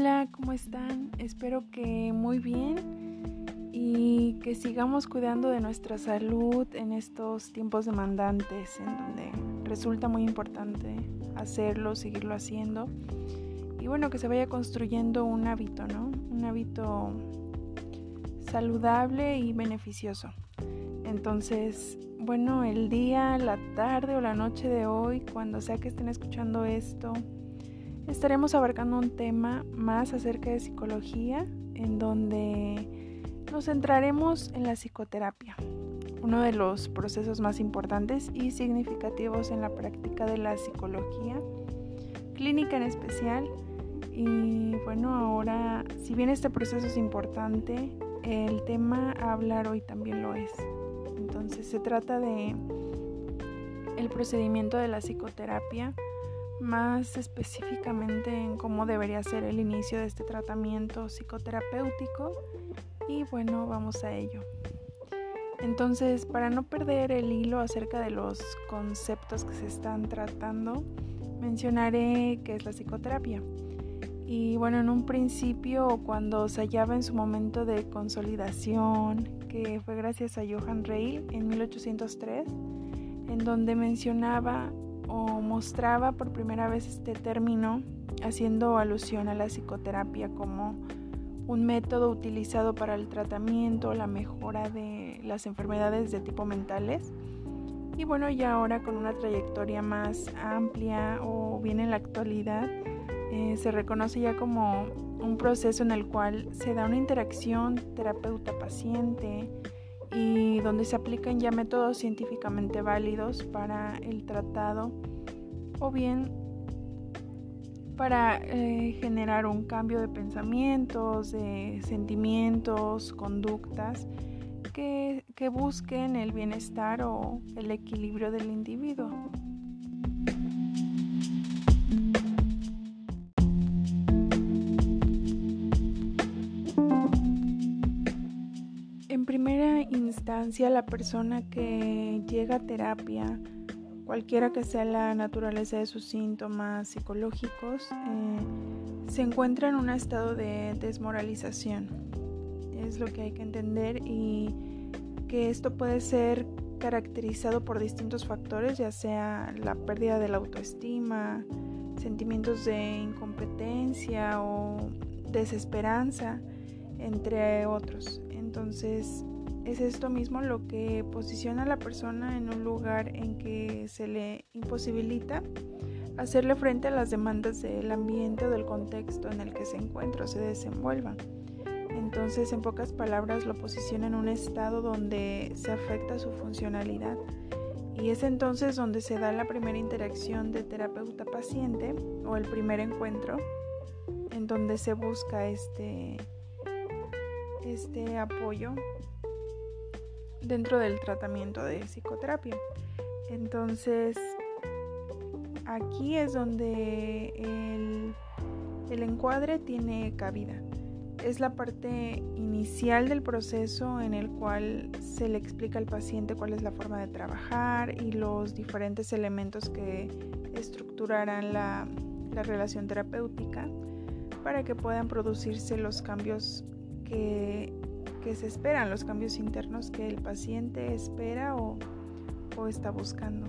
Hola, ¿cómo están? Espero que muy bien y que sigamos cuidando de nuestra salud en estos tiempos demandantes en donde resulta muy importante hacerlo, seguirlo haciendo y bueno, que se vaya construyendo un hábito, ¿no? Un hábito saludable y beneficioso. Entonces, bueno, el día, la tarde o la noche de hoy, cuando sea que estén escuchando esto, estaremos abarcando un tema más acerca de psicología, en donde nos centraremos en la psicoterapia, uno de los procesos más importantes y significativos en la práctica de la psicología, clínica en especial. Y bueno, ahora, si bien este proceso es importante, el tema a hablar hoy también lo es. Entonces se trata de el procedimiento de la psicoterapia más específicamente en cómo debería ser el inicio de este tratamiento psicoterapéutico y bueno, vamos a ello. Entonces, para no perder el hilo acerca de los conceptos que se están tratando, mencionaré qué es la psicoterapia. Y bueno, en un principio, cuando se hallaba en su momento de consolidación, que fue gracias a Johann Reil en 1803, en donde mencionaba o mostraba por primera vez este término haciendo alusión a la psicoterapia como un método utilizado para el tratamiento la mejora de las enfermedades de tipo mentales. Y bueno, ya ahora con una trayectoria más amplia o bien en la actualidad, eh, se reconoce ya como un proceso en el cual se da una interacción terapeuta-paciente, y donde se aplican ya métodos científicamente válidos para el tratado o bien para eh, generar un cambio de pensamientos, de sentimientos, conductas que, que busquen el bienestar o el equilibrio del individuo. La persona que llega a terapia, cualquiera que sea la naturaleza de sus síntomas psicológicos, eh, se encuentra en un estado de desmoralización. Es lo que hay que entender y que esto puede ser caracterizado por distintos factores, ya sea la pérdida de la autoestima, sentimientos de incompetencia o desesperanza, entre otros. Entonces, es esto mismo lo que posiciona a la persona en un lugar en que se le imposibilita hacerle frente a las demandas del ambiente o del contexto en el que se encuentra o se desenvuelva. Entonces, en pocas palabras, lo posiciona en un estado donde se afecta su funcionalidad. Y es entonces donde se da la primera interacción de terapeuta-paciente o el primer encuentro en donde se busca este, este apoyo dentro del tratamiento de psicoterapia. Entonces, aquí es donde el, encuadre tiene cabida. Es la parte inicial del proceso en el cual se le explica al paciente cuál es la forma de trabajar y los diferentes elementos que estructurarán la, la relación terapéutica para que puedan producirse los cambios que que se esperan, los cambios internos que el paciente espera o, está buscando.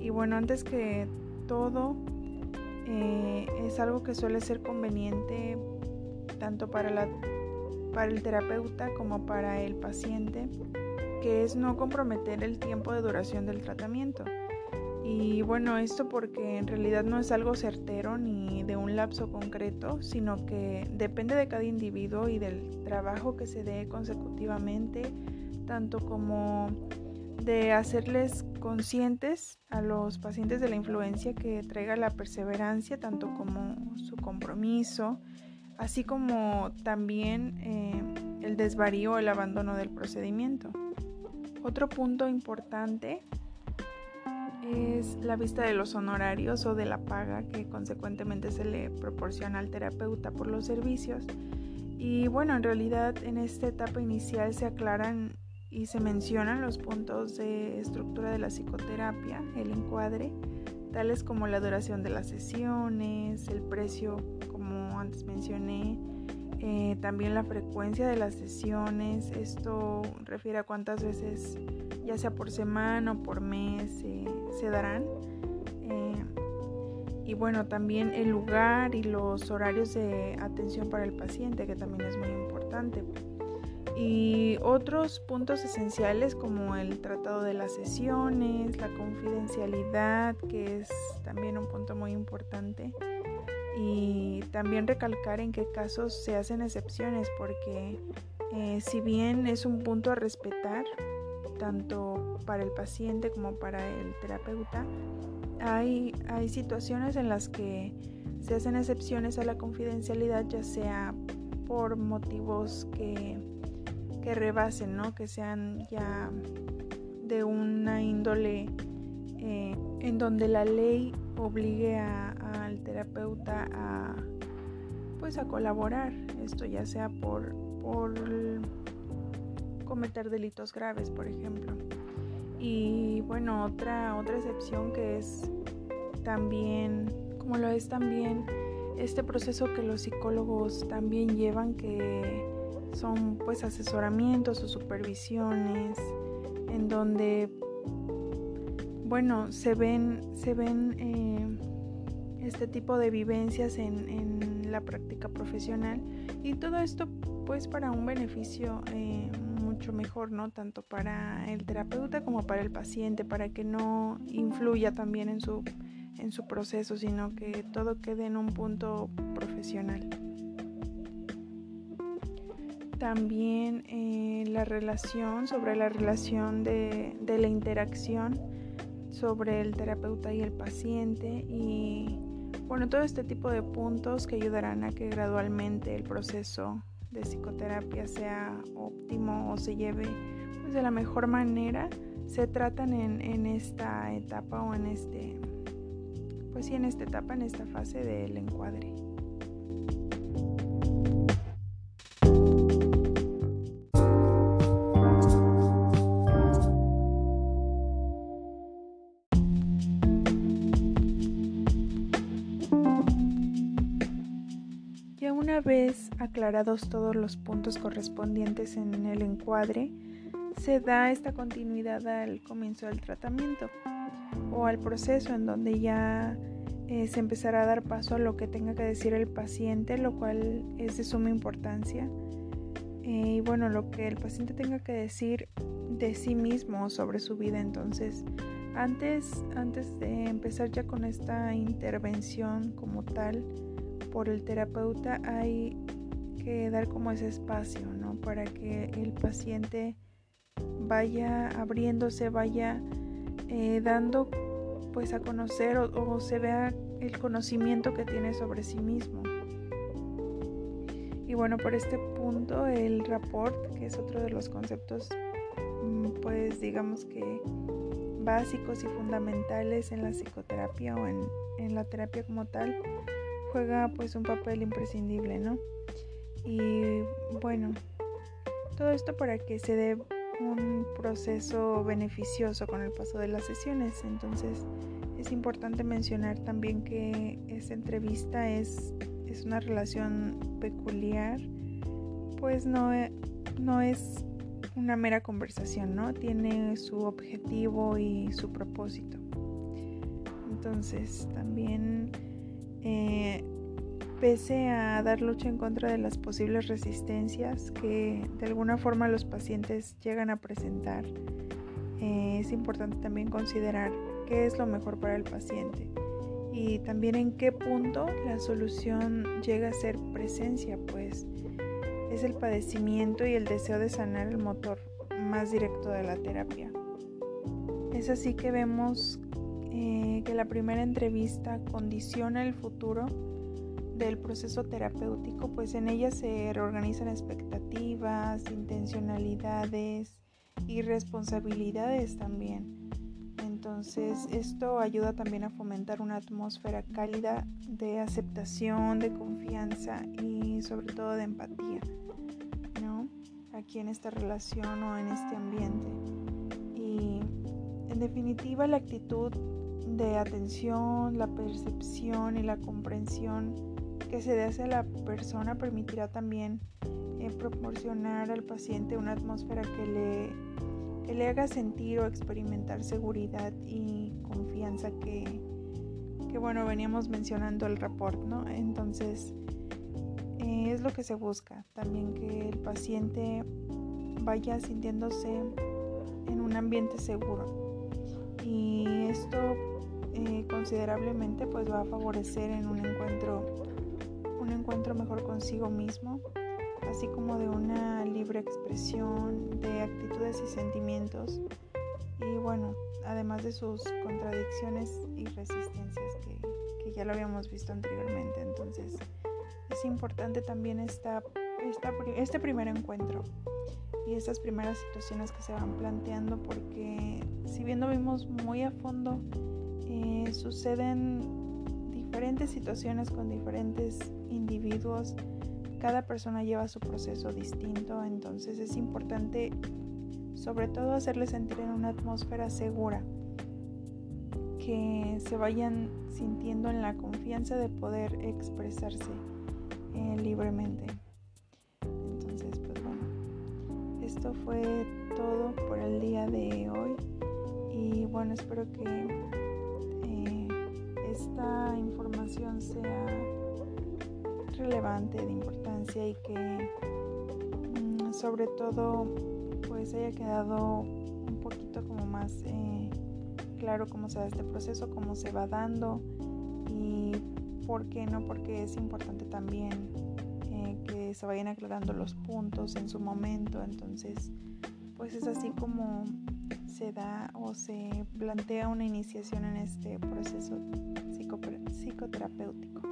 Y bueno, antes que todo, eh, es algo que suele ser conveniente tanto para, la, para el terapeuta como para el paciente, que es no comprometer el tiempo de duración del tratamiento. Y bueno, esto porque en realidad no es algo certero ni de un lapso concreto, sino que depende de cada individuo y del trabajo que se dé consecutivamente, tanto como de hacerles conscientes a los pacientes de la influencia que traiga la perseverancia, tanto como su compromiso, así como también eh, el desvarío o el abandono del procedimiento. Otro punto importante es la vista de los honorarios o de la paga que consecuentemente se le proporciona al terapeuta por los servicios. Y bueno, en realidad en esta etapa inicial se aclaran y se mencionan los puntos de estructura de la psicoterapia, el encuadre, tales como la duración de las sesiones, el precio como antes mencioné, eh, también la frecuencia de las sesiones, esto refiere a cuántas veces, ya sea por semana o por mes, se darán. Eh, y bueno, también el lugar y los horarios de atención para el paciente, que también es muy importante. Y otros puntos esenciales como el tratado de las sesiones, la confidencialidad, que es también un punto muy importante y también recalcar en qué casos se hacen excepciones porque eh, si bien es un punto a respetar tanto para el paciente como para el terapeuta, hay, hay situaciones en las que se hacen excepciones a la confidencialidad, ya sea por motivos que, que rebasen, ¿no? que sean ya de una índole eh, en donde la ley obligue al terapeuta a pues a colaborar esto ya sea por por cometer delitos graves por ejemplo. Y bueno otra otra excepción que es también como lo es también este proceso que los psicólogos también llevan que son pues asesoramientos o supervisiones en donde bueno, se ven, se ven eh, este tipo de vivencias en, la práctica profesional. Y todo esto pues para un beneficio eh, mucho mejor, ¿no? Tanto para el terapeuta como para el paciente, para que no influya también en su, en su proceso, sino que todo quede en un punto profesional. También eh, la relación, sobre la relación de, de la interacción sobre el terapeuta y el paciente y bueno, todo este tipo de puntos que ayudarán a que gradualmente el proceso de psicoterapia sea óptimo o se lleve pues, de la mejor manera, se tratan en, en esta etapa o en este, pues sí, en esta etapa, en esta fase del encuadre. Aclarados todos los puntos correspondientes en el encuadre, se da esta continuidad al comienzo del tratamiento o al proceso en donde ya eh, se empezará a dar paso a lo que tenga que decir el paciente, lo cual es de suma importancia. Eh, y bueno, lo que el paciente tenga que decir de sí mismo sobre su vida. Entonces, antes, antes de empezar ya con esta intervención como tal, por el terapeuta hay que dar como ese espacio, ¿no? Para que el paciente vaya abriéndose, vaya eh, dando pues a conocer o, se vea el conocimiento que tiene sobre sí mismo. Y bueno, por este punto el rapport, que es otro de los conceptos mm, pues digamos que básicos y fundamentales en la psicoterapia o en, en la terapia como tal, juega pues un papel imprescindible, ¿no? Y bueno, todo esto para que se dé un proceso beneficioso con el paso de las sesiones. Entonces es importante mencionar también que esta entrevista es, es una relación peculiar, pues no, no es una mera conversación, ¿no? Tiene su objetivo y su propósito. Entonces también eh, pese a dar lucha en contra de las posibles resistencias que de alguna forma los pacientes llegan a presentar, eh, es importante también considerar qué es lo mejor para el paciente y también en qué punto la solución llega a ser presencia, pues es el padecimiento y el deseo de sanar el motor más directo de la terapia. Es así que vemos eh, que la primera entrevista condiciona el futuro del proceso terapéutico, pues en ella se reorganizan expectativas, intencionalidades y responsabilidades también. Entonces esto ayuda también a fomentar una atmósfera cálida de aceptación, de confianza y sobre todo de empatía, ¿no? Aquí en esta relación o en este ambiente. Y en definitiva la actitud de atención, la percepción y la comprensión que se dé hacia la persona permitirá también eh, proporcionar al paciente una atmósfera que le, que le haga sentir o experimentar seguridad y confianza que, que bueno, veníamos mencionando el rapport, ¿no? Entonces, eh, es lo que se busca, también que el paciente vaya sintiéndose en un ambiente seguro. Y esto eh, considerablemente pues va a favorecer en un encuentro un encuentro mejor consigo mismo así como de una libre expresión de actitudes y sentimientos y bueno además de sus contradicciones y resistencias que, que ya lo habíamos visto anteriormente. Entonces es importante también esta, esta, este primer encuentro y estas primeras situaciones que se van planteando porque si bien lo vimos muy a fondo eh, suceden diferentes situaciones con diferentes individuos. Cada persona lleva su proceso distinto, entonces es importante sobre todo hacerles sentir en una atmósfera segura, que se vayan sintiendo en la confianza de poder expresarse eh, libremente. Entonces, pues bueno, esto fue todo por el día de hoy y bueno, espero que esta información sea relevante, de importancia y que mm, sobre todo pues haya quedado un poquito como más eh, claro cómo se da este proceso, cómo se va dando y por qué no, porque es importante también eh, que se vayan aclarando los puntos en su momento, entonces pues es así como se da o se plantea una iniciación en este proceso psicoterapéutico.